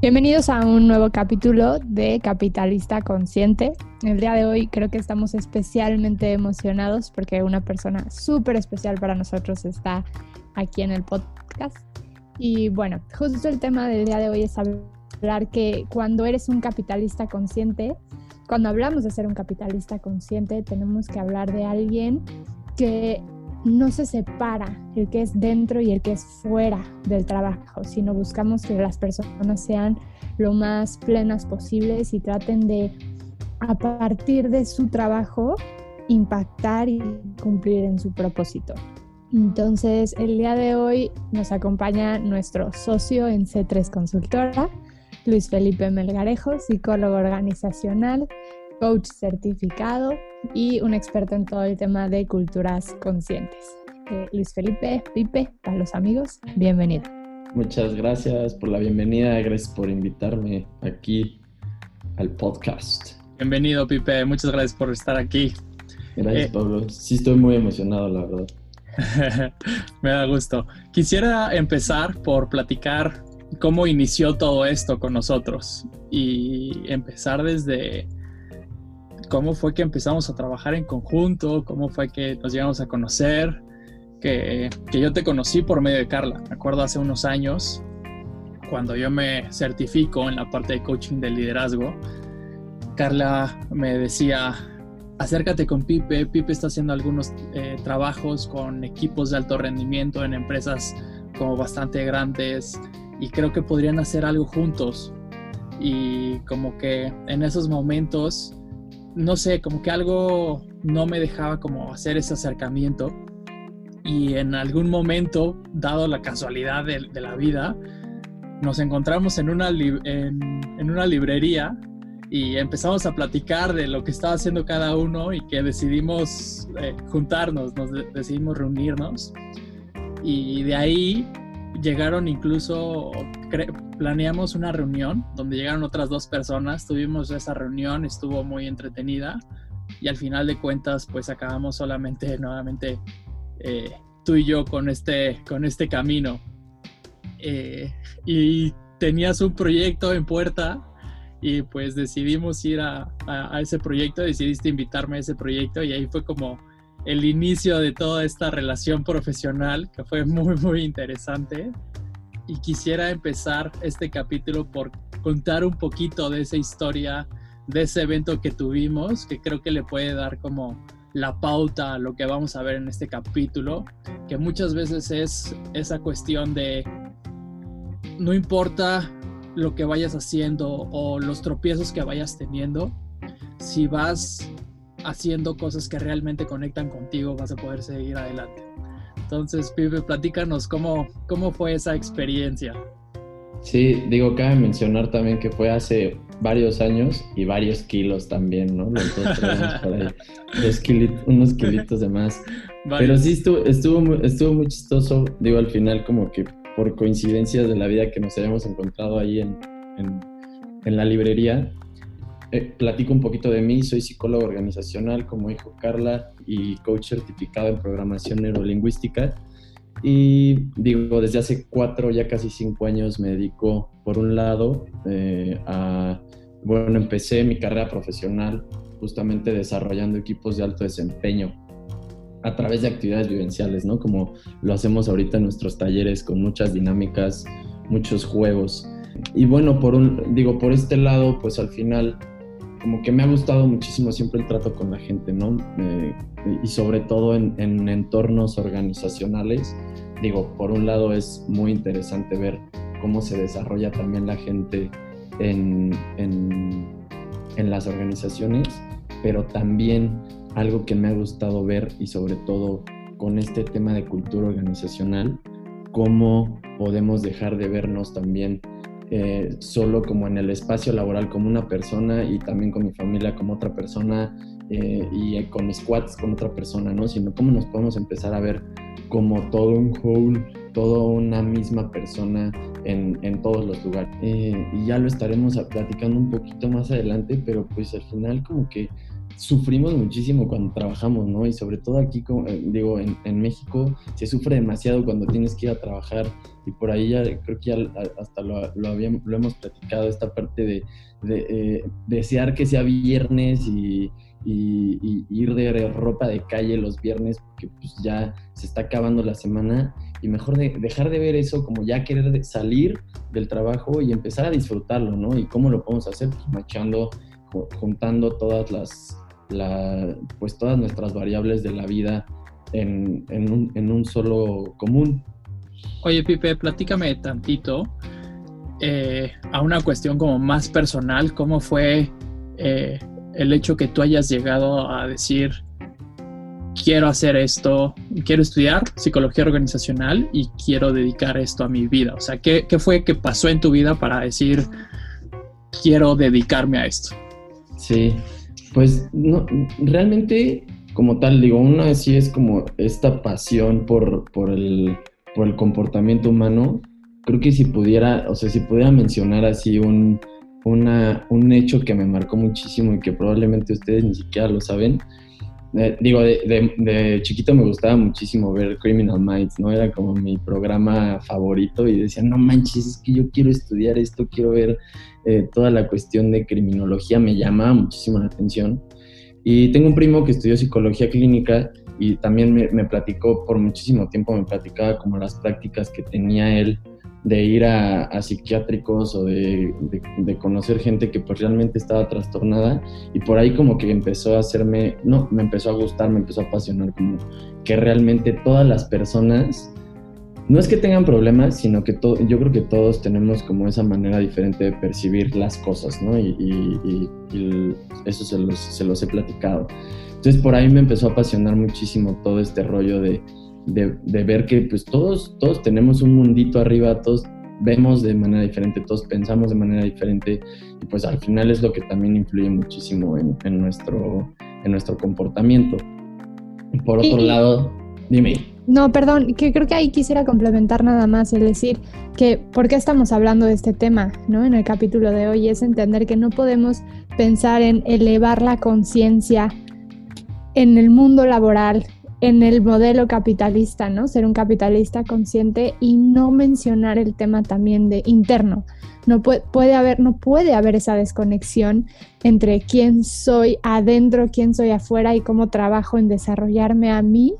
Bienvenidos a un nuevo capítulo de Capitalista Consciente. El día de hoy creo que estamos especialmente emocionados porque una persona súper especial para nosotros está aquí en el podcast. Y bueno, justo el tema del día de hoy es hablar que cuando eres un capitalista consciente, cuando hablamos de ser un capitalista consciente, tenemos que hablar de alguien que no se separa el que es dentro y el que es fuera del trabajo, sino buscamos que las personas sean lo más plenas posibles y traten de, a partir de su trabajo, impactar y cumplir en su propósito. Entonces, el día de hoy nos acompaña nuestro socio en C3 Consultora, Luis Felipe Melgarejo, psicólogo organizacional, coach certificado y un experto en todo el tema de culturas conscientes. Eh, Luis Felipe, Pipe, para los amigos, bienvenido. Muchas gracias por la bienvenida, gracias por invitarme aquí al podcast. Bienvenido, Pipe, muchas gracias por estar aquí. Gracias, Eh, Pablo. Sí, estoy muy emocionado, la verdad. Me da gusto. Quisiera empezar por platicar cómo inició todo esto con nosotros y empezar desde cómo fue que empezamos a trabajar en conjunto, cómo fue que nos llegamos a conocer, que, que yo te conocí por medio de Carla. Me acuerdo hace unos años, cuando yo me certifico en la parte de coaching de liderazgo, Carla me decía, acércate con Pipe. Pipe está haciendo algunos eh, trabajos con equipos de alto rendimiento en empresas como bastante grandes y creo que podrían hacer algo juntos. Y como que en esos momentos, no sé, como que algo no me dejaba como hacer ese acercamiento. Y en algún momento, dado la casualidad de, la vida, nos encontramos en una, en, una librería y empezamos a platicar de lo que estaba haciendo cada uno y que decidimos eh, juntarnos, nos de- decidimos reunirnos y de ahí llegaron incluso, planeamos una reunión donde llegaron otras dos personas, tuvimos esa reunión, estuvo muy entretenida y al final de cuentas pues acabamos solamente nuevamente eh, tú y yo con este, con este camino. Eh, y tenías un proyecto en puerta y pues decidimos ir a- a ese proyecto, decidiste invitarme a ese proyecto y ahí fue como el inicio de toda esta relación profesional que fue muy muy interesante. Y quisiera empezar este capítulo por contar un poquito de esa historia, de ese evento que tuvimos, que creo que le puede dar como la pauta a lo que vamos a ver en este capítulo, que muchas veces es esa cuestión de no importa lo que vayas haciendo o los tropiezos que vayas teniendo, si vas haciendo cosas que realmente conectan contigo, vas a poder seguir adelante. Entonces, Pipe, platícanos cómo, cómo fue esa experiencia. Sí, digo, cabe mencionar también que fue hace varios años y varios kilos también, ¿no? Los dos traemos por ahí unos kilitos de más. Pero sí estuvo, estuvo, muy, estuvo muy chistoso, digo, al final como que por coincidencias de la vida que nos habíamos encontrado ahí en, en, en la librería. Eh, platico un poquito de mí, soy psicólogo organizacional, como dijo Carla, y coach certificado en programación neurolingüística. Y digo, desde hace cuatro, ya casi cinco años me dedico, por un lado, eh, a, bueno, empecé mi carrera profesional justamente desarrollando equipos de alto desempeño a través de actividades vivenciales, ¿no? Como lo hacemos ahorita en nuestros talleres con muchas dinámicas, muchos juegos. Y bueno, por un, digo, por este lado, pues al final, como que me ha gustado muchísimo siempre el trato con la gente, ¿no? Eh, y sobre todo en, en entornos organizacionales. Digo, por un lado es muy interesante ver cómo se desarrolla también la gente en, en, en las organizaciones, pero también algo que me ha gustado ver y sobre todo con este tema de cultura organizacional, cómo podemos dejar de vernos también eh, solo como en el espacio laboral como una persona y también con mi familia como otra persona eh, y con mis con otra persona, ¿no? Sino cómo nos podemos empezar a ver como todo un whole, toda una misma persona en, en todos los lugares. Eh, y ya lo estaremos platicando un poquito más adelante, pero pues al final como que sufrimos muchísimo cuando trabajamos, ¿no? Y sobre todo aquí, eh, digo, en, México se sufre demasiado cuando tienes que ir a trabajar y por ahí ya creo que ya hasta lo, lo, habíamos, lo hemos platicado, esta parte de, de desear que sea viernes y y, ir de ropa de calle los viernes porque pues ya se está acabando la semana y mejor dejar de ver eso como ya querer salir del trabajo y empezar a disfrutarlo, ¿no? ¿Y cómo lo podemos hacer? Pues machando, juntando todas las, pues todas nuestras variables de la vida en, un, solo común. Oye, Pipe, platícame tantito eh, a una cuestión como más personal, ¿cómo fue eh, el hecho que tú hayas llegado a decir, quiero hacer esto, quiero estudiar psicología organizacional y quiero dedicar esto a mi vida? O sea, ¿qué, fue que pasó en tu vida para decir, quiero dedicarme a esto? Sí, pues no, realmente como tal, digo, uno sí es como esta pasión por, por, el, por el comportamiento humano. Creo que si pudiera, o sea, si pudiera mencionar así un, un hecho que me marcó muchísimo y que probablemente ustedes ni siquiera lo saben. Digo, de, chiquito me gustaba muchísimo ver Criminal Minds, ¿no? Era como mi programa favorito y decía, no manches, es que yo quiero estudiar esto, quiero ver eh, toda la cuestión de criminología, me llamaba muchísimo la atención. Y tengo un primo que estudió psicología clínica y también me platicó por muchísimo tiempo, me platicaba como las prácticas que tenía él de ir a, psiquiátricos o de, conocer gente que pues realmente estaba trastornada y por ahí como que empezó a hacerme, no, me empezó a gustar, me empezó a apasionar como que realmente todas las personas, no es que tengan problemas, sino que todo, yo creo que todos tenemos como esa manera diferente de percibir las cosas, ¿no? Y, eso se los, se los he platicado. Entonces por ahí me empezó a apasionar muchísimo todo este rollo de de, ver que pues todos, todos tenemos un mundito arriba, todos vemos de manera diferente, todos pensamos de manera diferente y pues al final es lo que también influye muchísimo en, nuestro, en nuestro comportamiento. Por otro lado, dime. No, perdón, que creo que ahí quisiera complementar nada más, el decir que por qué estamos hablando de este tema, ¿no? En el capítulo de hoy es entender que no podemos pensar en elevar la conciencia en el mundo laboral, en el modelo capitalista, ¿no? Ser un capitalista consciente y no mencionar el tema también de interno. No puede, haber, no puede haber esa desconexión entre quién soy adentro, quién soy afuera y cómo trabajo en desarrollarme a mí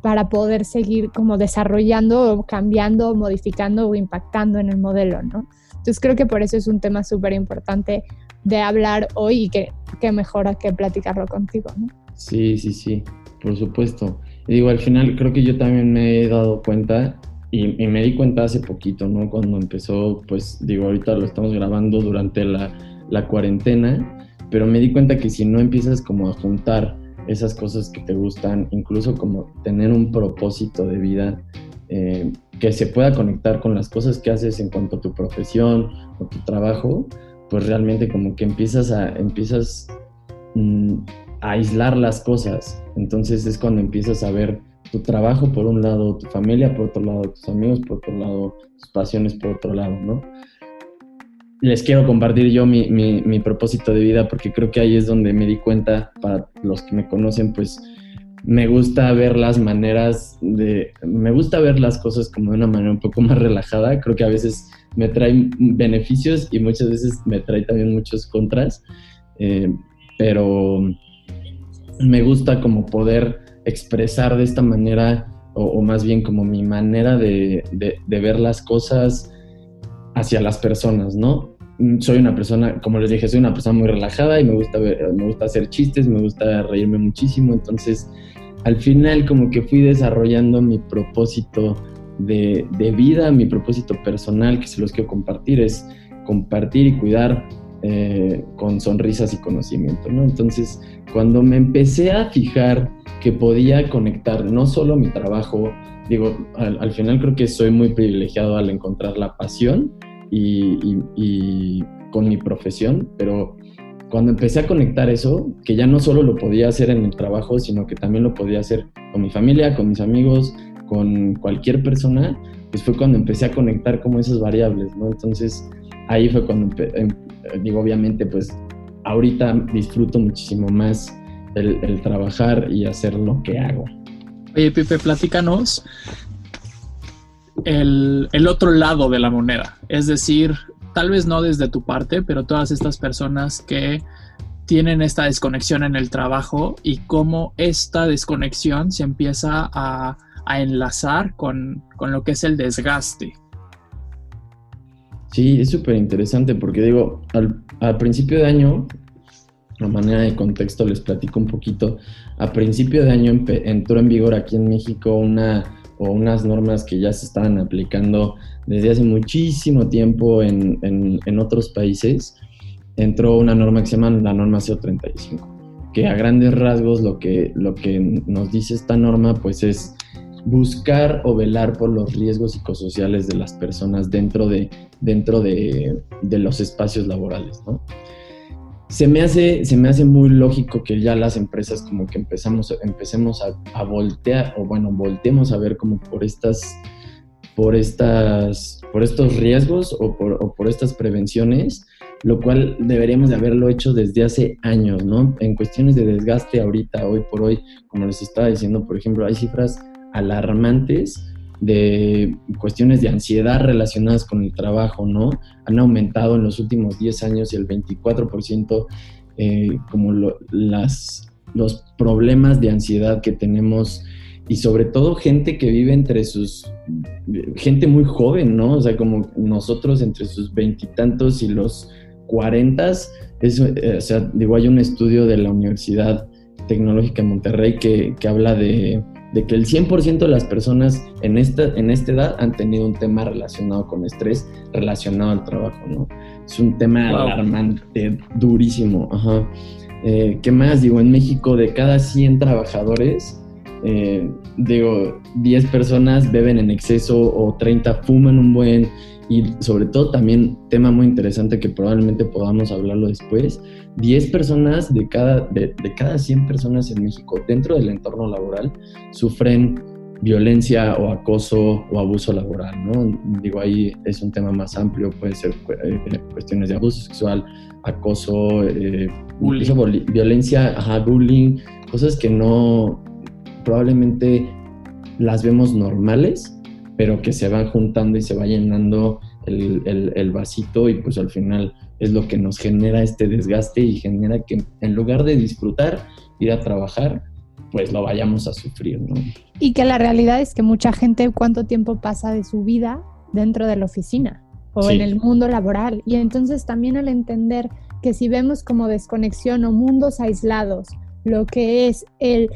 para poder seguir como desarrollando, cambiando, modificando o impactando en el modelo, ¿no? Entonces creo que por eso es un tema súper importante de hablar hoy y que, que mejor que platicarlo contigo, ¿no? Sí, sí, sí por supuesto. Y digo, al final creo que yo también me he dado cuenta y, me di cuenta hace poquito, ¿no? Cuando empezó, pues digo, ahorita lo estamos grabando durante la, la cuarentena, pero me di cuenta que si no empiezas como a juntar esas cosas que te gustan, incluso como tener un propósito de vida eh, que se pueda conectar con las cosas que haces en cuanto a tu profesión o tu trabajo, pues realmente como que empiezas a, empiezas mm, aislar las cosas. Entonces es cuando empiezas a ver tu trabajo por un lado, tu familia por otro lado, tus amigos por otro lado, tus pasiones por otro lado, ¿no? Les quiero compartir yo mi, mi, propósito de vida porque creo que ahí es donde me di cuenta, para los que me conocen, pues me gusta ver las maneras de, me gusta ver las cosas como de una manera un poco más relajada, creo que a veces me trae beneficios y muchas veces me trae también muchos contras, eh, pero me gusta como poder expresar de esta manera, o, más bien como mi manera de, ver las cosas hacia las personas, ¿no? Soy una persona, como les dije, soy una persona muy relajada y me gusta, me gusta hacer chistes, me gusta reírme muchísimo, entonces al final como que fui desarrollando mi propósito de, de vida, mi propósito personal que se los quiero compartir, es compartir y cuidar eh, con sonrisas y conocimiento, ¿no? Entonces, cuando me empecé a fijar que podía conectar no solo mi trabajo, digo, al, final creo que soy muy privilegiado al encontrar la pasión y, con mi profesión, pero cuando empecé a conectar eso, que ya no solo lo podía hacer en el trabajo, sino que también lo podía hacer con mi familia, con mis amigos, con cualquier persona, pues fue cuando empecé a conectar como esas variables, ¿no? Entonces ahí fue cuando, em, digo, obviamente, pues ahorita disfruto muchísimo más el, trabajar y hacer lo que hago. Oye, Pipe, platícanos el, el, otro lado de la moneda. Es decir, tal vez no desde tu parte, pero todas estas personas que tienen esta desconexión en el trabajo y cómo esta desconexión se empieza a, a enlazar con, con, lo que es el desgaste. Sí, es súper interesante porque digo, al, al, principio de año, a manera de contexto les platico un poquito, a principio de año entró en vigor aquí en México una o unas normas que ya se estaban aplicando desde hace muchísimo tiempo en, en, otros países, entró una norma que se llama la norma CO35, que a grandes rasgos lo que, lo que nos dice esta norma pues es buscar o velar por los riesgos psicosociales de las personas dentro de, dentro de, de los espacios laborales, ¿no? se me hace, se me hace muy lógico que ya las empresas como que empezamos, empecemos a, voltear, o bueno, volteemos a ver como por estas, por estas, por estos riesgos o por, o por estas prevenciones, lo cual deberíamos de haberlo hecho desde hace años, ¿no? En cuestiones de desgaste ahorita, hoy por hoy, como les estaba diciendo, por ejemplo, hay cifras alarmantes de cuestiones de ansiedad relacionadas con el trabajo, ¿no? Han aumentado en los últimos 10 años y el 24% eh, como las, los problemas de ansiedad que tenemos y sobre todo gente que vive entre sus, gente muy joven, ¿no? O sea, como nosotros entre sus veintitantos y, los cuarentas, eh, o sea, digo, hay un estudio de la Universidad Tecnológica de Monterrey que, que habla de de que el 100% de las personas en esta, en esta edad han tenido un tema relacionado con estrés, relacionado al trabajo, ¿no? Es un tema alarmante, durísimo. Ajá. Eh, ¿Qué más? Digo, en México de cada 100 trabajadores, eh, digo, 10 personas beben en exceso o 30 fuman un buen y sobre todo también tema muy interesante que probablemente podamos hablarlo después, 10 personas de cada, de, cada 100 personas en México dentro del entorno laboral sufren violencia o acoso o abuso laboral, ¿no? Digo, ahí es un tema más amplio, puede ser eh, cuestiones de abuso sexual, acoso, eh, violencia, ajá, bullying, cosas que no, probablemente las vemos normales, pero que se van juntando y se va llenando el, el, vasito y pues al final es lo que nos genera este desgaste y genera que en lugar de disfrutar, ir a trabajar, pues lo vayamos a sufrir, ¿no? Y que la realidad es que mucha gente cuánto tiempo pasa de su vida dentro de la oficina o en el mundo laboral. Y entonces también al entender que si vemos como desconexión o mundos aislados, lo que es el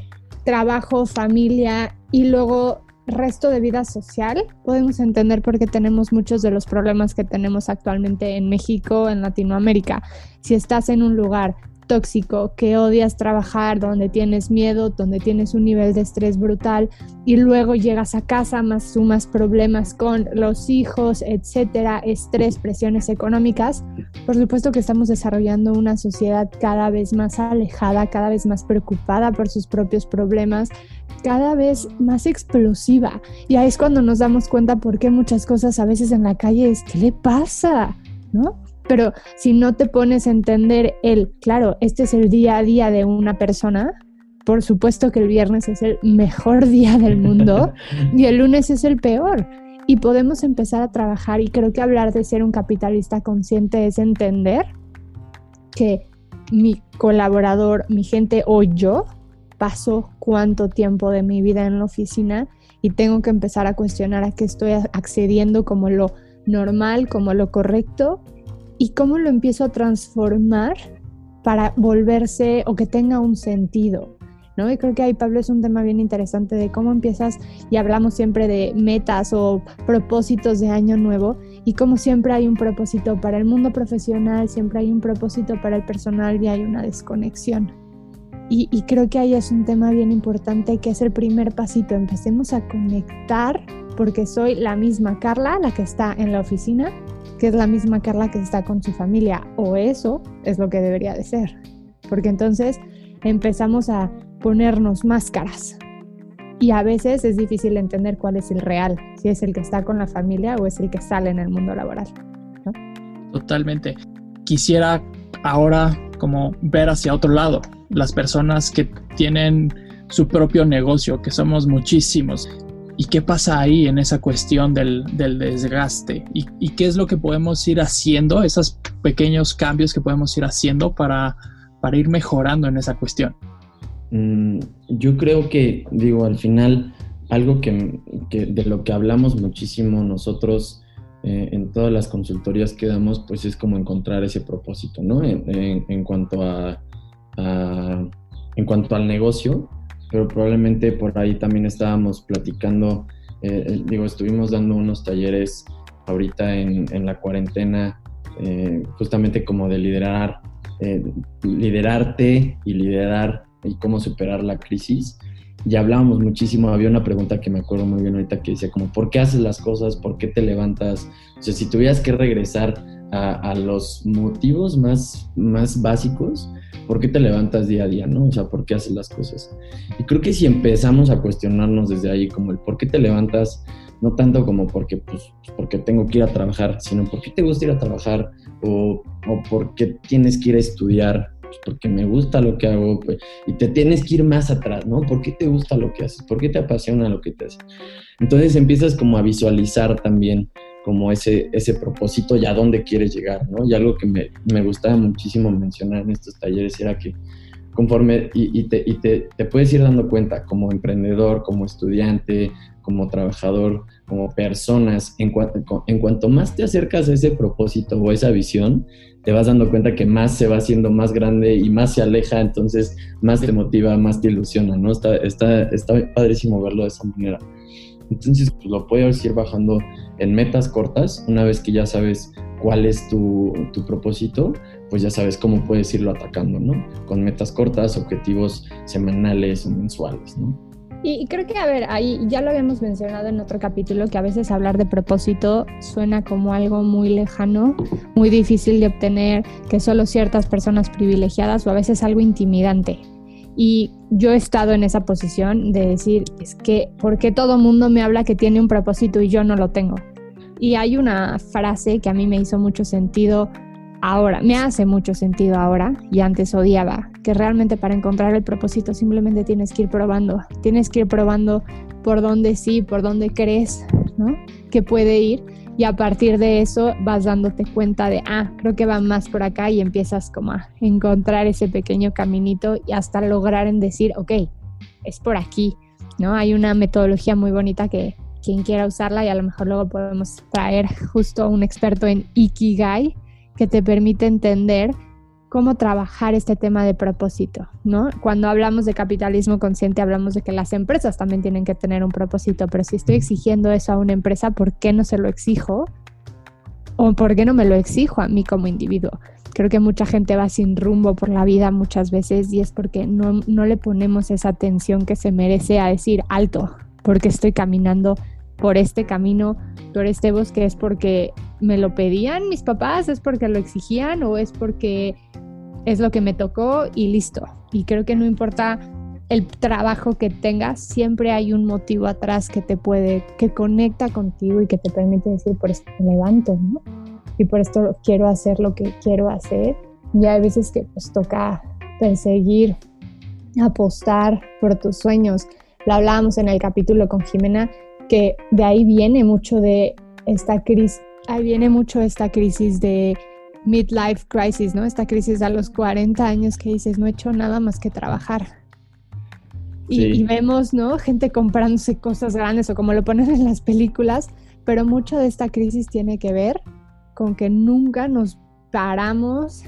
trabajo, familia y luego resto de vida social, podemos entender por qué tenemos muchos de los problemas que tenemos actualmente en México, en Latinoamérica. Si estás en un lugar tóxico, que odias trabajar, donde tienes miedo, donde tienes un nivel de estrés brutal y luego llegas a casa más sumas problemas con los hijos, etcétera, estrés, presiones económicas, por supuesto que estamos desarrollando una sociedad cada vez más alejada, cada vez más preocupada por sus propios problemas, cada vez más explosiva. Y ahí es cuando nos damos cuenta por qué muchas cosas a veces en la calle es, ¿qué le pasa? ¿No? Pero si no te pones a entender el, claro, este es el día a día de una persona, por supuesto que el viernes es el mejor día del mundo y el lunes es el peor. Y podemos empezar a trabajar y creo que hablar de ser un capitalista consciente es entender que mi colaborador, mi gente o yo paso cuánto tiempo de mi vida en la oficina y tengo que empezar a cuestionar a qué estoy accediendo como lo normal, como lo correcto y cómo lo empiezo a transformar para volverse o que tenga un sentido. ¿no? Y creo que ahí, Pablo, es un tema bien interesante de cómo empiezas, y hablamos siempre de metas o propósitos de año nuevo, y como siempre hay un propósito para el mundo profesional, siempre hay un propósito para el personal y hay una desconexión. Y, y creo que ahí es un tema bien importante que es el primer pasito. Empecemos a conectar, porque soy la misma Carla, la que está en la oficina, que es la misma Carla que está con su familia, o eso es lo que debería de ser, porque entonces empezamos a ponernos máscaras y a veces es difícil entender cuál es el real, si es el que está con la familia o es el que sale en el mundo laboral. Totalmente. Quisiera ahora como ver hacia otro lado, las personas que tienen su propio negocio, que somos muchísimos. ¿Y qué pasa ahí en esa cuestión del, desgaste? ¿Y, qué es lo que podemos ir haciendo, esos pequeños cambios que podemos ir haciendo para, ir mejorando en esa cuestión? Mm, yo creo que, digo, al final, algo que, de lo que hablamos muchísimo nosotros eh, en todas las consultorías que damos, pues es como encontrar ese propósito, ¿no? En, cuanto a, en cuanto al negocio, pero probablemente por ahí también estábamos platicando, eh, eh, digo, estuvimos dando unos talleres ahorita en, la cuarentena, justamente como de liderar, liderarte y liderar y cómo superar la crisis. Ya hablábamos muchísimo, había una pregunta que me acuerdo muy bien ahorita que decía como, ¿por qué haces las cosas? ¿Por qué te levantas? O sea, si tuvieras que regresar a, los motivos más, más básicos, ¿por qué te levantas día a día, no? O sea, ¿por qué haces las cosas? Y creo que si empezamos a cuestionarnos desde ahí como el por qué te levantas, no tanto como porque, pues, porque tengo que ir a trabajar, sino por qué te gusta ir a trabajar o, o por qué tienes que ir a estudiar pues, porque me gusta lo que hago, pues, y te tienes que ir más atrás, ¿no? ¿Por qué te gusta lo que haces? ¿Por qué te apasiona lo que te haces? Entonces empiezas como a visualizar también como ese, ese propósito y a dónde quieres llegar, ¿no? Y algo que me, me gustaba muchísimo mencionar en estos talleres era que conforme y, te, y te, te, puedes ir dando cuenta como emprendedor, como estudiante, como trabajador, como personas, en, en cuanto más te acercas a ese propósito o esa visión, te vas dando cuenta que más se va haciendo más grande y más se aleja, entonces más te motiva, más te ilusiona, ¿no? Está, está, está padrísimo verlo de esa manera. Entonces, pues lo puedes ir bajando en metas cortas, una vez que ya sabes cuál es tu, tu propósito, pues ya sabes cómo puedes irlo atacando, ¿no? Con metas cortas, objetivos semanales o mensuales, ¿no? Y creo que, a ver, ahí ya lo habíamos mencionado en otro capítulo, que a veces hablar de propósito suena como algo muy lejano, muy difícil de obtener, que solo ciertas personas privilegiadas o a veces algo intimidante. Y yo he estado en esa posición de decir, es que, ¿por qué todo mundo me habla que tiene un propósito y yo no lo tengo? Y hay una frase que a mí me hizo mucho sentido ahora, me hace mucho sentido ahora y antes odiaba, que realmente para encontrar el propósito simplemente tienes que ir probando, tienes que ir probando por dónde sí, por dónde crees, ¿no? Que puede ir y a partir de eso vas dándote cuenta de, ah, creo que va más por acá y empiezas como a encontrar ese pequeño caminito y hasta lograr en decir, ok, es por aquí, ¿no? Hay una metodología muy bonita que quien quiera usarla y a lo mejor luego podemos traer justo a un experto en Ikigai, que te permite entender cómo trabajar este tema de propósito, ¿no? Cuando hablamos de capitalismo consciente hablamos de que las empresas también tienen que tener un propósito, pero si estoy exigiendo eso a una empresa, ¿por qué no se lo exijo? ¿O por qué no me lo exijo a mí como individuo? Creo que mucha gente va sin rumbo por la vida muchas veces y es porque no, no le ponemos esa atención que se merece a decir alto, porque estoy caminando por este camino, por este bosque, es porque me lo pedían mis papás, es porque lo exigían o es porque es lo que me tocó y listo. Y creo que no importa el trabajo que tengas, siempre hay un motivo atrás que te puede, que conecta contigo y que te permite decir, por esto me levanto, ¿no? Y por esto quiero hacer lo que quiero hacer. Y hay veces que pues toca perseguir, apostar por tus sueños. Lo hablábamos en el capítulo con Jimena, que de ahí viene mucho de esta crisis, ahí viene mucho esta crisis de midlife crisis, ¿no? Esta crisis a los 40 años que dices, no he hecho nada más que trabajar. Y, vemos, ¿no? Gente comprándose cosas grandes o como lo ponen en las películas, pero mucho de esta crisis tiene que ver con que nunca nos paramos,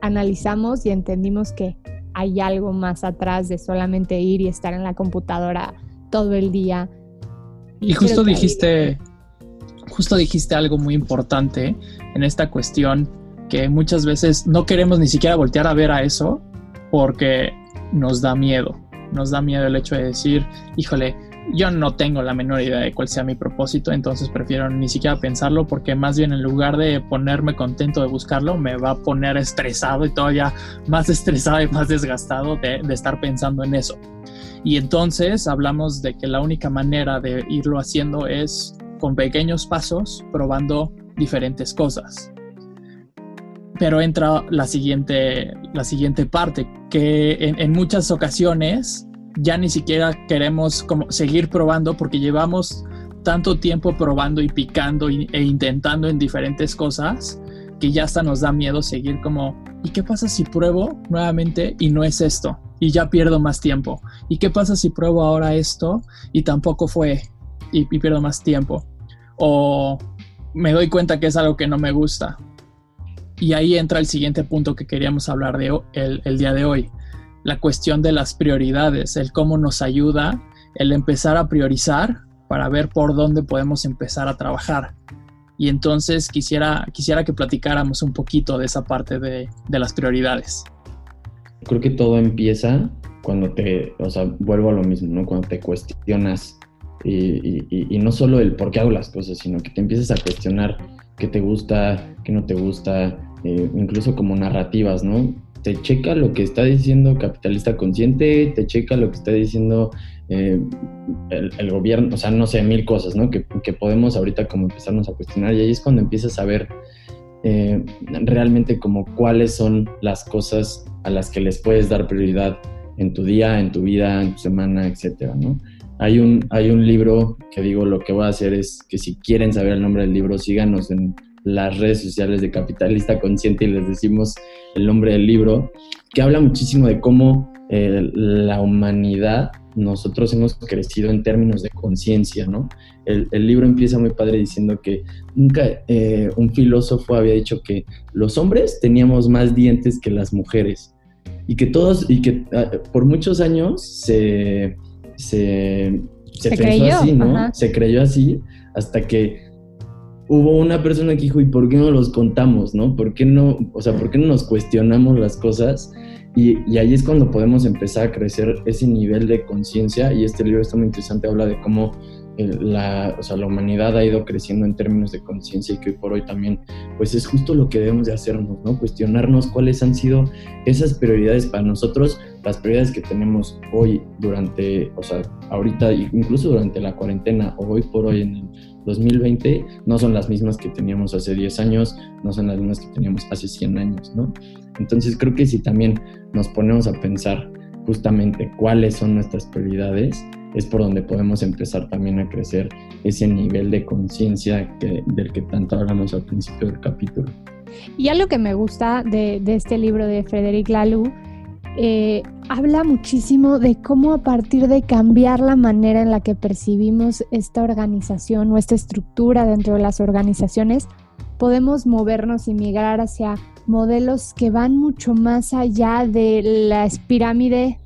analizamos y entendimos que hay algo más atrás de solamente ir y estar en la computadora todo el día, y justo dijiste, justo dijiste algo muy importante en esta cuestión que muchas veces no queremos ni siquiera voltear a ver a eso porque nos da miedo. Nos da miedo el hecho de decir, híjole, yo no tengo la menor idea de cuál sea mi propósito, entonces prefiero ni siquiera pensarlo porque más bien en lugar de ponerme contento de buscarlo, me va a poner estresado y todavía más estresado y más desgastado de, de estar pensando en eso. Y entonces hablamos de que la única manera de irlo haciendo es con pequeños pasos, probando diferentes cosas. Pero entra la siguiente, la siguiente parte, que en, en muchas ocasiones ya ni siquiera queremos como seguir probando porque llevamos tanto tiempo probando y picando e intentando en diferentes cosas que ya hasta nos da miedo seguir como, ¿y qué pasa si pruebo nuevamente y no es esto? Y ya pierdo más tiempo. ¿Y qué pasa si pruebo ahora esto y tampoco fue y, y pierdo más tiempo? O me doy cuenta que es algo que no me gusta. Y ahí entra el siguiente punto que queríamos hablar de el, el día de hoy la cuestión de las prioridades, el cómo nos ayuda el empezar a priorizar para ver por dónde podemos empezar a trabajar. Y entonces quisiera, quisiera que platicáramos un poquito de esa parte de, de las prioridades. Creo que todo empieza cuando te, o sea, vuelvo a lo mismo, ¿no? Cuando te cuestionas y, y, y, no solo el por qué hago las cosas, sino que te empiezas a cuestionar qué te gusta, qué no te gusta, eh, incluso como narrativas, ¿no? te checa lo que está diciendo Capitalista Consciente, te checa lo que está diciendo eh, el, gobierno, o sea, no sé, mil cosas, ¿no? Que, que, podemos ahorita como empezarnos a cuestionar y ahí es cuando empiezas a ver eh, realmente como cuáles son las cosas a las que les puedes dar prioridad en tu día, en tu vida, en tu semana, etcétera, ¿no? Hay un, hay un libro que digo, lo que voy a hacer es que si quieren saber el nombre del libro, síganos en las redes sociales de Capitalista Consciente y les decimos el nombre del libro, que habla muchísimo de cómo eh, la humanidad, nosotros hemos crecido en términos de conciencia, ¿no? El, libro empieza muy padre diciendo que nunca eh, un filósofo había dicho que los hombres teníamos más dientes que las mujeres y que todos, y que uh, por muchos años se, se, se, creyó, así, ¿no? Ajá. Se creyó así hasta que hubo una persona que dijo, ¿y por qué no los contamos, no? ¿Por qué no, o sea, por qué no nos cuestionamos las cosas? Y, y ahí es cuando podemos empezar a crecer ese nivel de conciencia y este libro está muy interesante, habla de cómo la, o sea, la humanidad ha ido creciendo en términos de conciencia y que hoy por hoy también, pues es justo lo que debemos de hacernos, ¿no? Cuestionarnos cuáles han sido esas prioridades para nosotros, las prioridades que tenemos hoy durante, o sea, ahorita, incluso durante la cuarentena o hoy por hoy en el 2020, no son las mismas que teníamos hace 10 años, no son las mismas que teníamos hace 100 años, ¿no? Entonces creo que si también nos ponemos a pensar justamente cuáles son nuestras prioridades, es por donde podemos empezar también a crecer ese nivel de conciencia del que tanto hablamos al principio del capítulo. Y algo que me gusta de, de este libro de Frederic Laloux, eh, habla muchísimo de cómo a partir de cambiar la manera en la que percibimos esta organización o esta estructura dentro de las organizaciones, podemos movernos y migrar hacia modelos que van mucho más allá de la pirámide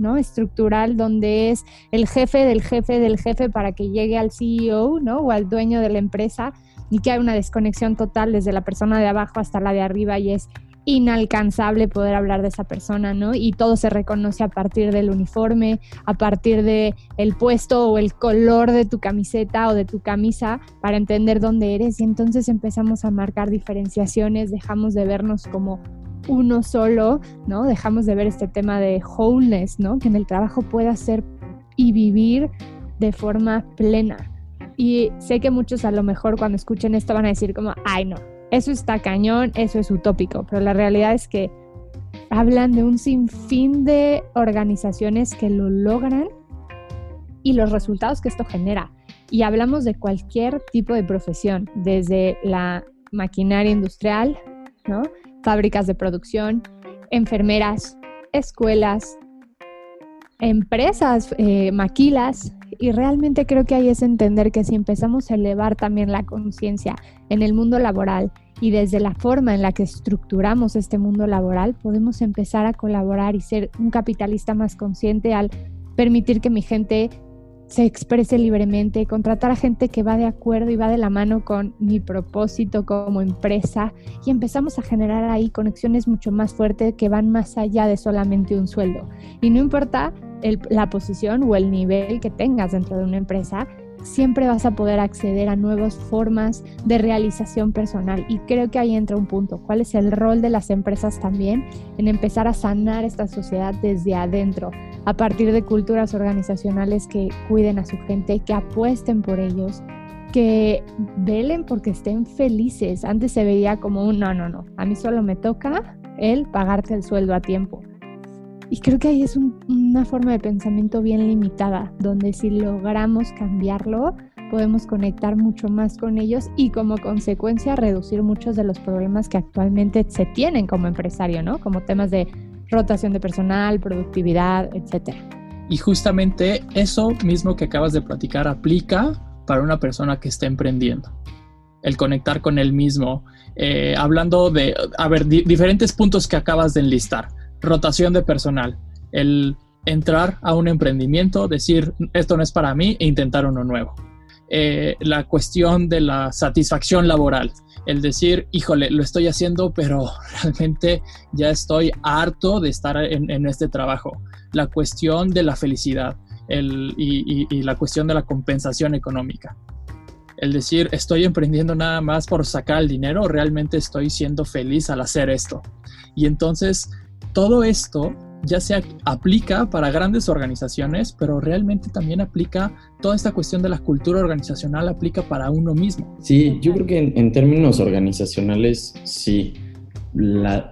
¿no? estructural donde es el jefe del jefe del jefe para que llegue al CEO ¿no? o al dueño de la empresa y que hay una desconexión total desde la persona de abajo hasta la de arriba y es inalcanzable poder hablar de esa persona, ¿no? Y todo se reconoce a partir del uniforme, a partir de el puesto o el color de tu camiseta o de tu camisa para entender dónde eres y entonces empezamos a marcar diferenciaciones, dejamos de vernos como uno solo, ¿no? Dejamos de ver este tema de wholeness, ¿no? Que en el trabajo pueda ser y vivir de forma plena. Y sé que muchos a lo mejor cuando escuchen esto van a decir como, ay no, eso está cañón, eso es utópico, pero la realidad es que hablan de un sinfín de organizaciones que lo logran y los resultados que esto genera. Y hablamos de cualquier tipo de profesión, desde la maquinaria industrial, ¿no? Fábricas de producción, enfermeras, escuelas, empresas, eh, maquilas. Y realmente creo que ahí es entender que si empezamos a elevar también la conciencia en el mundo laboral y desde la forma en la que estructuramos este mundo laboral, podemos empezar a colaborar y ser un capitalista más consciente al permitir que mi gente se exprese libremente, contratar a gente que va de acuerdo y va de la mano con mi propósito como empresa y empezamos a generar ahí conexiones mucho más fuertes que van más allá de solamente un sueldo. Y no importa la posición o el nivel que tengas dentro de una empresa, siempre vas a poder acceder a nuevas formas de realización personal. Y creo que ahí entra un punto. ¿Cuál es el rol de las empresas también en empezar a sanar esta sociedad desde adentro, a partir de culturas organizacionales que cuiden a su gente, que apuesten por ellos, que velen porque estén felices. Antes se veía como un no, no, no, a mí solo me toca el pagarte el sueldo a tiempo. Y creo que ahí es una forma de pensamiento bien limitada, donde si logramos cambiarlo, podemos conectar mucho más con ellos y como consecuencia reducir muchos de los problemas que actualmente se tienen como empresario, ¿no? Como temas de rotación de personal, productividad, etcétera. Y justamente eso mismo que acabas de platicar aplica para una persona que está emprendiendo. El conectar con él mismo, eh, hablando de, a ver, diferentes puntos que acabas de enlistar rotación de personal, el entrar a un emprendimiento, decir esto no es para mí e intentar uno nuevo. Eh, la cuestión de la satisfacción laboral, el decir, híjole, lo estoy haciendo, pero realmente ya estoy harto de estar en, este trabajo. La cuestión de la felicidad y la cuestión de la compensación económica el decir estoy emprendiendo nada más por sacar el dinero, realmente estoy siendo feliz al hacer esto. Y entonces todo esto ya se aplica para grandes organizaciones, pero realmente también aplica toda esta cuestión de la cultura organizacional, aplica para uno mismo. Sí, yo creo que en, términos organizacionales, sí. La,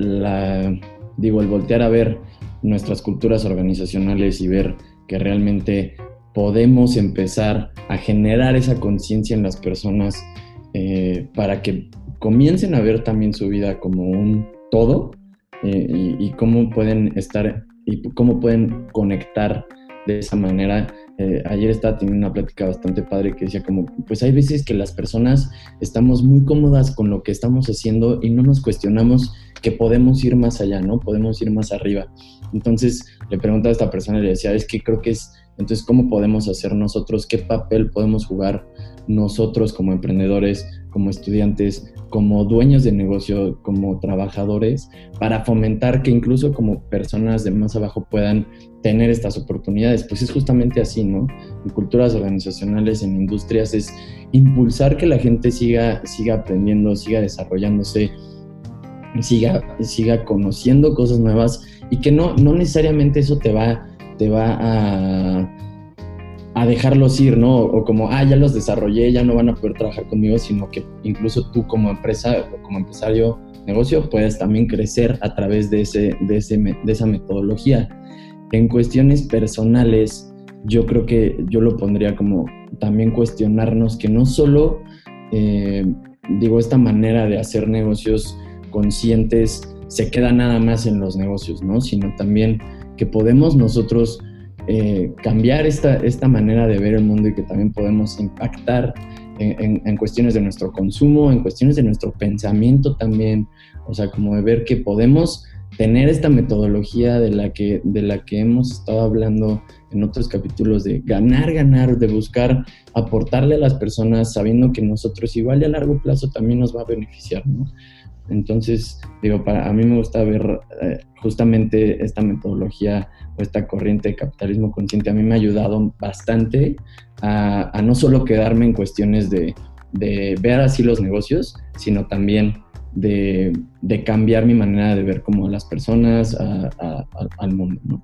digo, el voltear a ver nuestras culturas organizacionales y ver que realmente podemos empezar a generar esa conciencia en las personas eh, para que comiencen a ver también su vida como un todo eh, y, cómo pueden estar y cómo pueden conectar de esa manera. Eh, ayer estaba teniendo una plática bastante padre que decía como, pues hay veces que las personas estamos muy cómodas con lo que estamos haciendo y no nos cuestionamos que podemos ir más allá, ¿no? Podemos ir más arriba. Entonces le preguntaba a esta persona y le decía, es que creo que es, entonces, ¿cómo podemos hacer nosotros? ¿Qué papel podemos jugar nosotros como emprendedores, como estudiantes, como dueños de negocio, como trabajadores, para fomentar que incluso como personas de más abajo puedan tener estas oportunidades. Pues es justamente así, ¿no? En culturas organizacionales, en industrias, es impulsar que la gente siga, siga aprendiendo, siga desarrollándose, siga, siga conociendo cosas nuevas y que no, no necesariamente eso te va, te va a a dejarlos ir, ¿no? O como, ah, ya los desarrollé, ya no van a poder trabajar conmigo, sino que incluso tú como empresa o como empresario negocio puedes también crecer a través de, ese, de, ese, de esa metodología. En cuestiones personales, yo creo que yo lo pondría como también cuestionarnos que no solo, eh, digo, esta manera de hacer negocios conscientes se queda nada más en los negocios, ¿no? Sino también que podemos nosotros eh, cambiar esta, esta manera de ver el mundo y que también podemos impactar en, cuestiones de nuestro consumo, en cuestiones de nuestro pensamiento también, o sea, como de ver que podemos tener esta metodología de la que, de la que hemos estado hablando en otros capítulos de ganar, ganar, de buscar aportarle a las personas sabiendo que nosotros igual y a largo plazo también nos va a beneficiar, ¿no? Entonces, digo, para a mí me gusta ver eh, justamente esta metodología o esta corriente de capitalismo consciente. A mí me ha ayudado bastante a, no solo quedarme en cuestiones de, ver así los negocios, sino también de, cambiar mi manera de ver como a las personas, al mundo.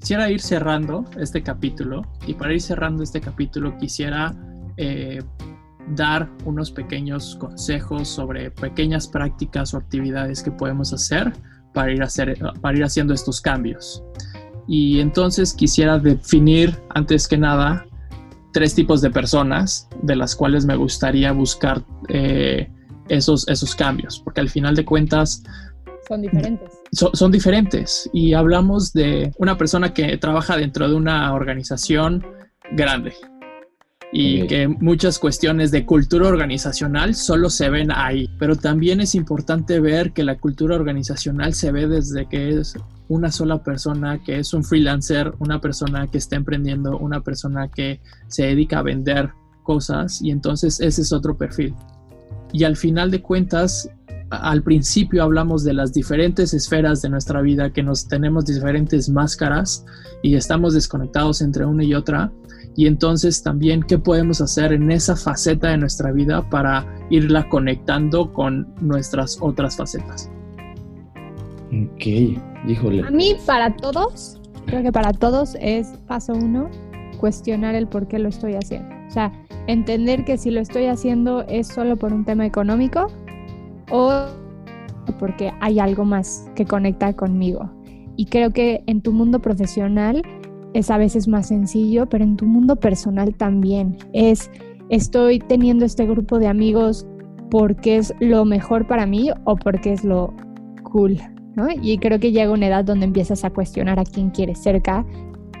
Quisiera ir cerrando este capítulo y para ir cerrando este capítulo quisiera eh, dar unos pequeños consejos sobre pequeñas prácticas o actividades que podemos hacer para ir, hacer, para ir haciendo estos cambios. Y entonces quisiera definir, antes que nada, tres tipos de personas de las cuales me gustaría buscar eh, esos, esos cambios, porque al final de cuentas... Son diferentes. son diferentes. Y hablamos de una persona que trabaja dentro de una organización grande, y que muchas cuestiones de cultura organizacional solo se ven ahí. Pero también es importante ver que la cultura organizacional se ve desde que es una sola persona, que es un freelancer, una persona que está emprendiendo, una persona que se dedica a vender cosas y entonces ese es otro perfil. Y al final de cuentas, al principio hablamos de las diferentes esferas de nuestra vida, que nos tenemos diferentes máscaras y estamos desconectados entre una y otra. Y entonces también qué podemos hacer en esa faceta de nuestra vida para irla conectando con nuestras otras facetas. Ok, híjole. A mí, para todos, creo que para todos es paso uno, cuestionar el por qué lo estoy haciendo. O sea, entender que si lo estoy haciendo es solo por un tema económico o porque hay algo más que conecta conmigo. Y creo que en tu mundo profesional es a veces más sencillo, pero en tu mundo personal también. Es, estoy teniendo este grupo de amigos porque es lo mejor para mí o porque es lo cool, ¿no? Y creo que llega una edad donde empiezas a cuestionar a quién quieres cerca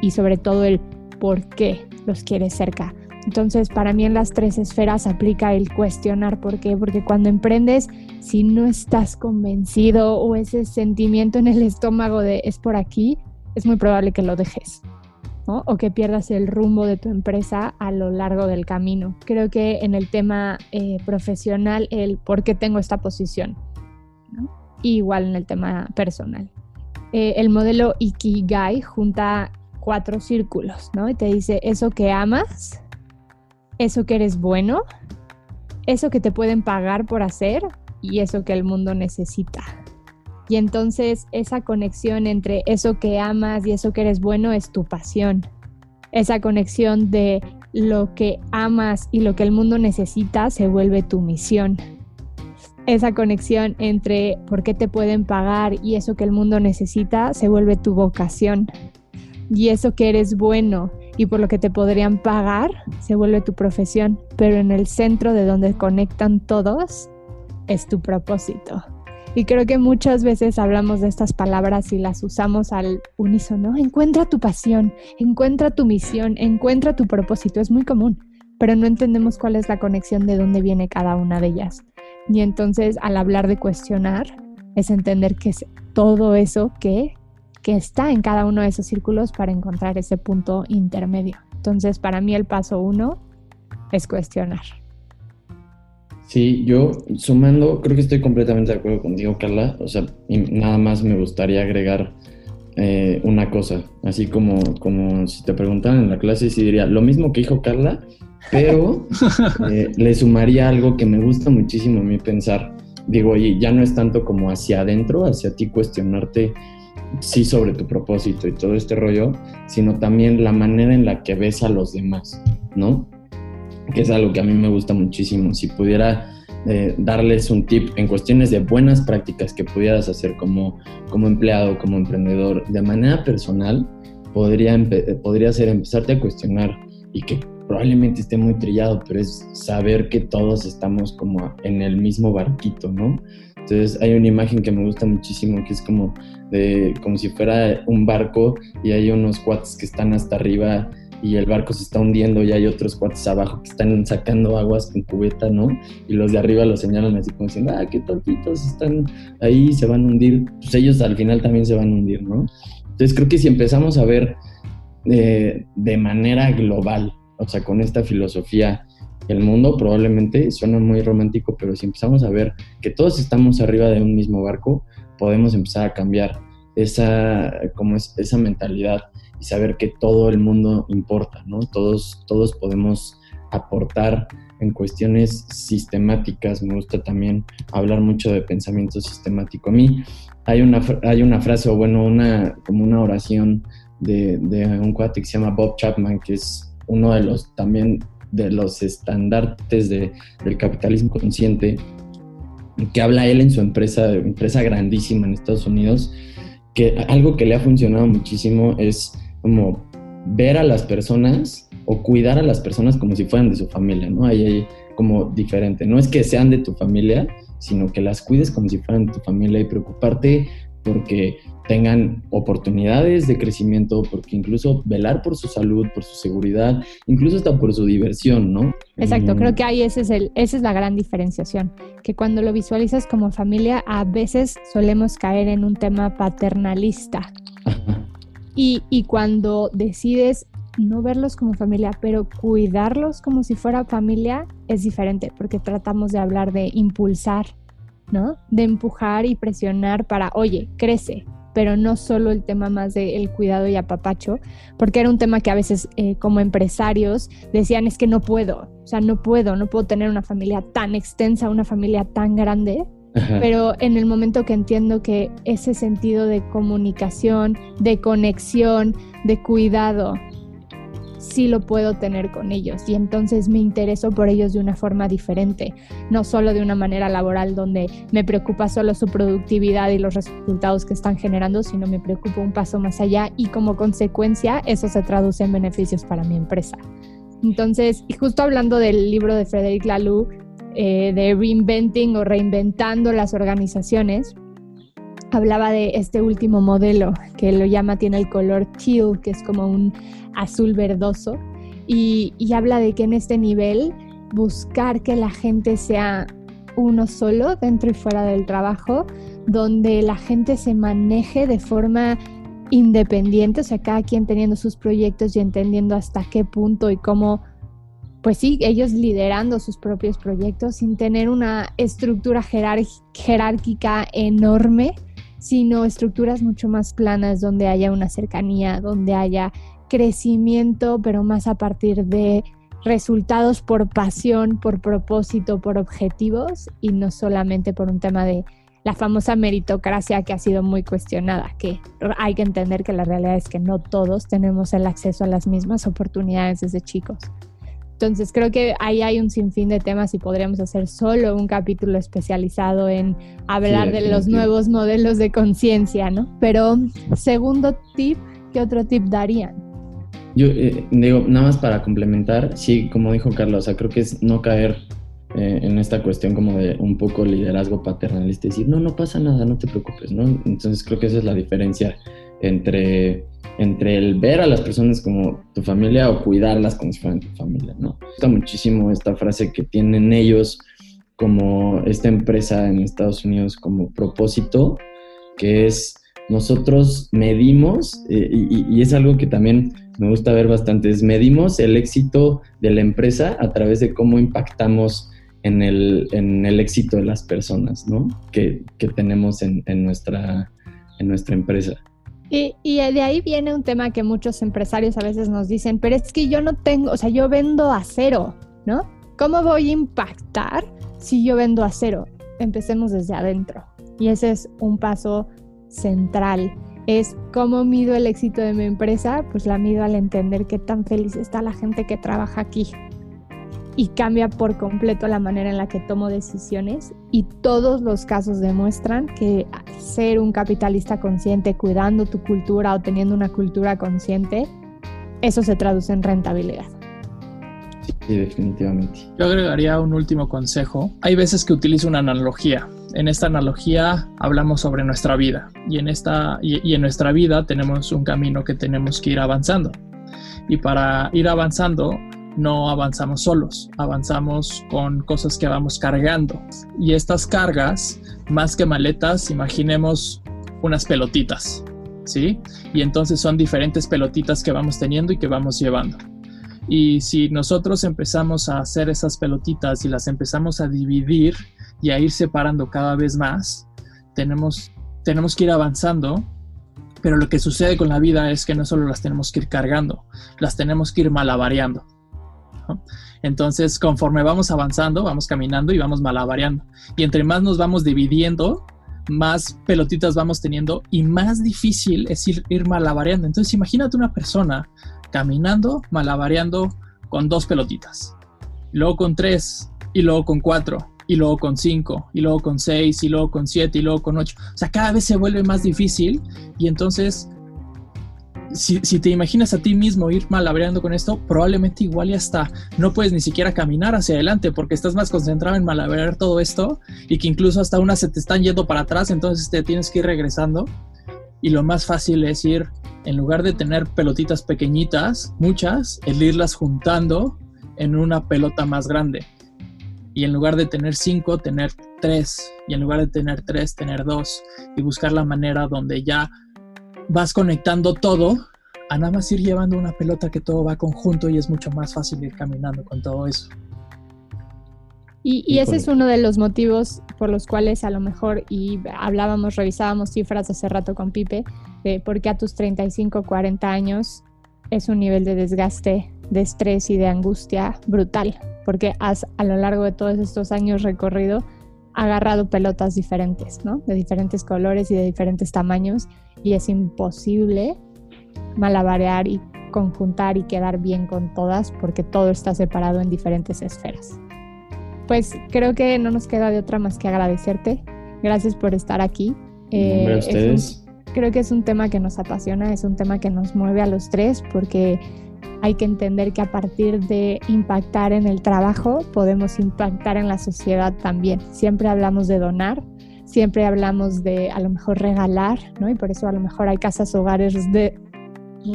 y sobre todo el por qué los quieres cerca. Entonces, para mí en las tres esferas aplica el cuestionar por qué, porque cuando emprendes, si no estás convencido o ese sentimiento en el estómago de es por aquí, es muy probable que lo dejes. O que pierdas el rumbo de tu empresa a lo largo del camino. Creo que en el tema eh, profesional, el por qué tengo esta posición, igual en el tema personal. Eh, el modelo Ikigai junta cuatro círculos, ¿no? Y te dice eso que amas, eso que eres bueno, eso que te pueden pagar por hacer y eso que el mundo necesita. Y entonces esa conexión entre eso que amas y eso que eres bueno es tu pasión. Esa conexión de lo que amas y lo que el mundo necesita se vuelve tu misión. Esa conexión entre por qué te pueden pagar y eso que el mundo necesita se vuelve tu vocación. Y eso que eres bueno y por lo que te podrían pagar se vuelve tu profesión, pero en el centro de donde conectan todos es tu propósito. Y creo que muchas veces hablamos de estas palabras y las usamos al unísono. Encuentra tu pasión, encuentra tu misión, encuentra tu propósito. Es muy común, pero no entendemos cuál es la conexión de dónde viene cada una de ellas. Y entonces al hablar de cuestionar es entender que es todo eso que que está en cada uno de esos círculos para encontrar ese punto intermedio. Entonces, para mí el paso uno es cuestionar. Sí, yo sumando, creo que estoy completamente de acuerdo contigo, Carla. O sea, nada más me gustaría agregar eh, una cosa, así como, como si te preguntaran en la clase, sí diría lo mismo que dijo Carla, pero eh, le sumaría algo que me gusta muchísimo a mí pensar. Digo, y ya no es tanto como hacia adentro, hacia ti cuestionarte sí sobre tu propósito y todo este rollo, sino también la manera en la que ves a los demás, ¿no? Que es algo que a mí me gusta muchísimo. Si pudiera eh, darles un tip en cuestiones de buenas prácticas que pudieras hacer como, como empleado, como emprendedor, de manera personal, podría, podría ser empezarte a cuestionar y que probablemente esté muy trillado, pero es saber que todos estamos como en el mismo barquito, ¿no? Entonces hay una imagen que me gusta muchísimo que es como de como si fuera un barco y hay unos cuates que están hasta arriba y el barco se está hundiendo y hay otros cuates abajo que están sacando aguas con cubeta, ¿no? Y los de arriba los señalan así como diciendo, ah, qué tortitos están ahí, se van a hundir. Pues ellos al final también se van a hundir, ¿no? Entonces creo que si empezamos a ver eh, de manera global, o sea, con esta filosofía el mundo probablemente suena muy romántico, pero si empezamos a ver que todos estamos arriba de un mismo barco, podemos empezar a cambiar esa, como es, esa mentalidad y saber que todo el mundo importa, ¿no? Todos, todos podemos aportar en cuestiones sistemáticas. Me gusta también hablar mucho de pensamiento sistemático. A mí hay una, hay una frase, o bueno, una, como una oración de, de un cuate que se llama Bob Chapman, que es uno de los también de los estandartes de, del capitalismo consciente, que habla él en su empresa, empresa grandísima en Estados Unidos, que algo que le ha funcionado muchísimo es como ver a las personas o cuidar a las personas como si fueran de su familia, ¿no? Ahí hay como diferente. No es que sean de tu familia, sino que las cuides como si fueran de tu familia y preocuparte porque tengan oportunidades de crecimiento, porque incluso velar por su salud, por su seguridad, incluso hasta por su diversión, ¿no? Exacto, creo que ahí ese es el, esa es la gran diferenciación, que cuando lo visualizas como familia, a veces solemos caer en un tema paternalista. Y, cuando decides no verlos como familia, pero cuidarlos como si fuera familia, es diferente, porque tratamos de hablar de impulsar ¿no? De empujar y presionar para, oye, crece, pero no solo el tema más del cuidado y apapacho, porque era un tema que a veces eh, como empresarios decían es que no puedo, o sea, no puedo, no puedo tener una familia tan extensa, una familia tan grande, pero en el momento que entiendo que ese sentido de comunicación, de conexión, de cuidado, sí lo puedo tener con ellos y entonces me intereso por ellos de una forma diferente, no solo de una manera laboral donde me preocupa solo su productividad y los resultados que están generando, sino me preocupa un paso más allá y como consecuencia eso se traduce en beneficios para mi empresa. Entonces, y justo hablando del libro de Frederic Laloux, eh, de Reinventing o Reinventando las Organizaciones, hablaba de este último modelo que lo llama, tiene el color teal, que es como un azul verdoso, y, habla de que en este nivel buscar que la gente sea uno solo dentro y fuera del trabajo, donde la gente se maneje de forma independiente, o sea, cada quien teniendo sus proyectos y entendiendo hasta qué punto y cómo, pues sí, ellos liderando sus propios proyectos sin tener una estructura jerárquica enorme, sino estructuras mucho más planas donde haya una cercanía, donde haya crecimiento, pero más a partir de resultados por pasión, por propósito, por objetivos y no solamente por un tema de la famosa meritocracia que ha sido muy cuestionada, que hay que entender que la realidad es que no todos tenemos el acceso a las mismas oportunidades desde chicos. Entonces creo que ahí hay un sinfín de temas y podríamos hacer solo un capítulo especializado en hablar de los nuevos modelos de conciencia, ¿no? Pero segundo tip, ¿qué otro tip darían? Yo eh, digo, nada más para complementar, sí, como dijo Carlos, o sea, creo que es no caer eh, en esta cuestión como de un poco liderazgo paternalista y decir, no, no pasa nada, no te preocupes, ¿no? Entonces creo que esa es la diferencia entre, entre el ver a las personas como tu familia o cuidarlas como si fueran tu familia, ¿no? Me gusta muchísimo esta frase que tienen ellos como esta empresa en Estados Unidos como propósito, que es nosotros medimos, eh, y, es algo que también me gusta ver bastante, es medimos el éxito de la empresa a través de cómo impactamos en el, en el éxito de las personas, ¿no? Que, que tenemos en, nuestra, en nuestra empresa. Y, de ahí viene un tema que muchos empresarios a veces nos dicen, pero es que yo no tengo, o sea, yo vendo a cero, ¿no? ¿Cómo voy a impactar si yo vendo a cero? Empecemos desde adentro. Y ese es un paso central. Es cómo mido el éxito de mi empresa, pues la mido al entender qué tan feliz está la gente que trabaja aquí. Y cambia por completo la manera en la que tomo decisiones y todos los casos demuestran que ser un capitalista consciente, cuidando tu cultura o teniendo una cultura consciente, eso se traduce en rentabilidad. Sí, definitivamente. Yo agregaría un último consejo. Hay veces que utilizo una analogía en esta analogía hablamos sobre nuestra vida y en, esta, y, en nuestra vida tenemos un camino que tenemos que ir avanzando. Y para ir avanzando no avanzamos solos, avanzamos con cosas que vamos cargando. Y estas cargas, más que maletas, imaginemos unas pelotitas, ¿sí? Y entonces son diferentes pelotitas que vamos teniendo y que vamos llevando. Y si nosotros empezamos a hacer esas pelotitas y las empezamos a dividir, y a ir separando cada vez más, tenemos, tenemos que ir avanzando, pero lo que sucede con la vida es que no solo las tenemos que ir cargando, las tenemos que ir malabareando. Entonces, conforme vamos avanzando, vamos caminando y vamos malabareando. Y entre más nos vamos dividiendo, más pelotitas vamos teniendo y más difícil es ir, ir malabareando. Entonces, imagínate una persona caminando, malabareando con dos pelotitas, luego con tres y luego con cuatro y luego con 5, y luego con 6, y luego con 7, y luego con 8. O sea, cada vez se vuelve más difícil y entonces, si, te imaginas a ti mismo ir malabareando con esto, probablemente igual ya está. No puedes ni siquiera caminar hacia adelante porque estás más concentrado en malabarear todo esto y que incluso hasta unas se te están yendo para atrás, entonces te tienes que ir regresando. Y lo más fácil es ir, en lugar de tener pelotitas pequeñitas, muchas, el irlas juntando en una pelota más grande y en lugar de tener cinco, tener tres, y en lugar de tener tres, tener dos, y buscar la manera donde ya vas conectando todo a nada más ir llevando una pelota que todo va conjunto y es mucho más fácil ir caminando con todo eso. Y, ese es uno de los motivos por los cuales a lo mejor, y hablábamos, revisábamos cifras hace rato con Pipe, de por qué a tus 35, 40 años es un nivel de desgaste, de estrés y de angustia brutal, porque has a lo largo de todos estos años recorrido agarrado pelotas diferentes, ¿no? De diferentes colores y de diferentes tamaños y es imposible malabarear y conjuntar y quedar bien con todas porque todo está separado en diferentes esferas pues creo que no nos queda de otra más que agradecerte. Gracias por estar aquí. Eh, ustedes. creo que es un tema que nos apasiona, es un tema que nos mueve a los tres porque hay que entender que a partir de impactar en el trabajo podemos impactar en la sociedad también. Siempre hablamos de donar, siempre hablamos de a lo mejor regalar, ¿no? Y por eso a lo mejor hay casas hogares de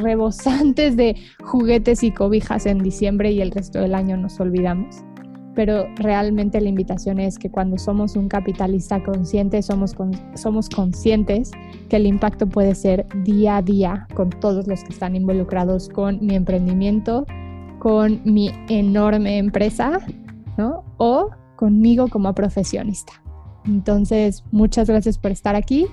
rebosantes de juguetes y cobijas en diciembre y el resto del año nos olvidamos pero realmente la invitación es que cuando somos un capitalista consciente, somos, somos conscientes que el impacto puede ser día a día con todos los que están involucrados con mi emprendimiento, con mi enorme empresa, ¿no? O conmigo como profesionista. Entonces, muchas gracias por estar aquí.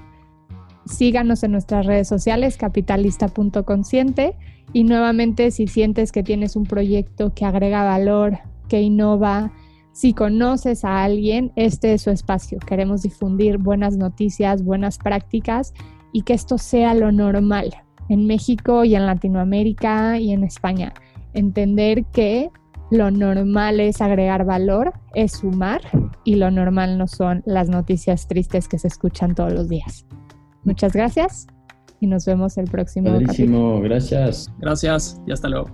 Síganos en nuestras redes sociales, capitalista.consciente. Y nuevamente, si sientes que tienes un proyecto que agrega valor que innova. Si conoces a alguien, este es su espacio. Queremos difundir buenas noticias, buenas prácticas y que esto sea lo normal en México y en Latinoamérica y en España. Entender que lo normal es agregar valor, es sumar y lo normal no son las noticias tristes que se escuchan todos los días. Muchas gracias y nos vemos el próximo capítulo. Gracias. Gracias y hasta luego.